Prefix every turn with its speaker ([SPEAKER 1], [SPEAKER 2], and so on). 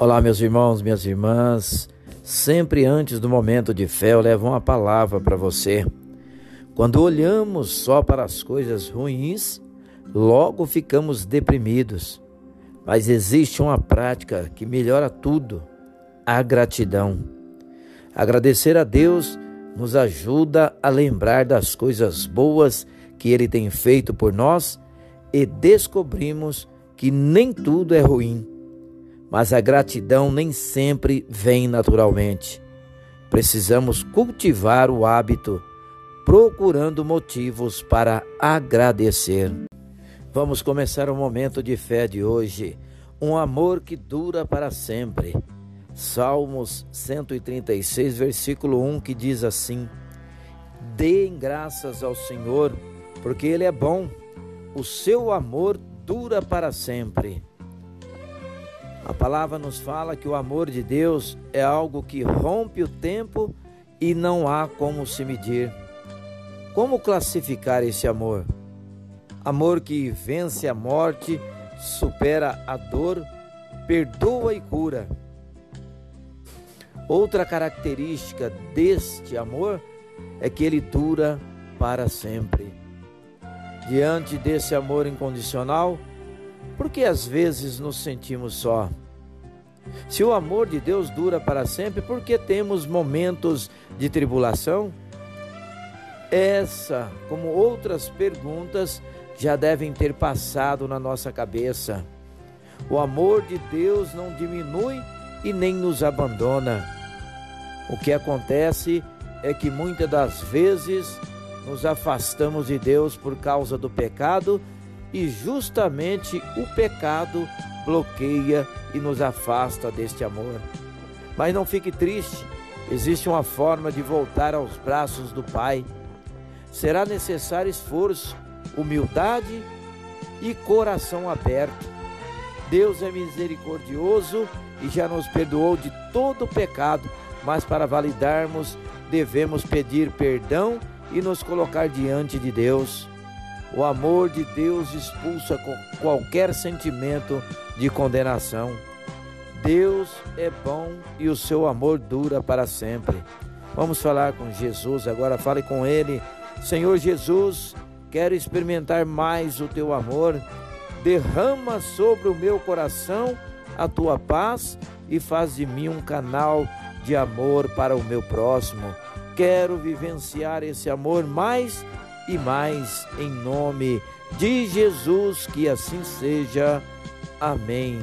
[SPEAKER 1] Olá, meus irmãos, minhas irmãs. Sempre antes do momento de fé, eu levo uma palavra para você. Quando olhamos só para as coisas ruins, logo ficamos deprimidos. Mas existe uma prática que melhora tudo: a gratidão. Agradecer a Deus nos ajuda a lembrar das coisas boas que Ele tem feito por nós e descobrimos que nem tudo é ruim mas a gratidão nem sempre vem naturalmente. Precisamos cultivar o hábito, procurando motivos para agradecer. Vamos começar o momento de fé de hoje. Um amor que dura para sempre. Salmos 136, versículo 1, que diz assim: Deem graças ao Senhor, porque Ele é bom, o seu amor dura para sempre. A palavra nos fala que o amor de Deus é algo que rompe o tempo e não há como se medir. Como classificar esse amor? Amor que vence a morte, supera a dor, perdoa e cura. Outra característica deste amor é que ele dura para sempre. Diante desse amor incondicional, porque às vezes nos sentimos só. Se o amor de Deus dura para sempre, por que temos momentos de tribulação? Essa, como outras perguntas, já devem ter passado na nossa cabeça. O amor de Deus não diminui e nem nos abandona. O que acontece é que muitas das vezes nos afastamos de Deus por causa do pecado e justamente o pecado bloqueia e nos afasta deste amor. Mas não fique triste, existe uma forma de voltar aos braços do Pai. Será necessário esforço, humildade e coração aberto. Deus é misericordioso e já nos perdoou de todo o pecado, mas para validarmos, devemos pedir perdão e nos colocar diante de Deus. O amor de Deus expulsa qualquer sentimento de condenação. Deus é bom e o seu amor dura para sempre. Vamos falar com Jesus agora, fale com Ele. Senhor Jesus, quero experimentar mais o teu amor. Derrama sobre o meu coração a tua paz e faz de mim um canal de amor para o meu próximo. Quero vivenciar esse amor mais e mais em nome de Jesus, que assim seja. Amém.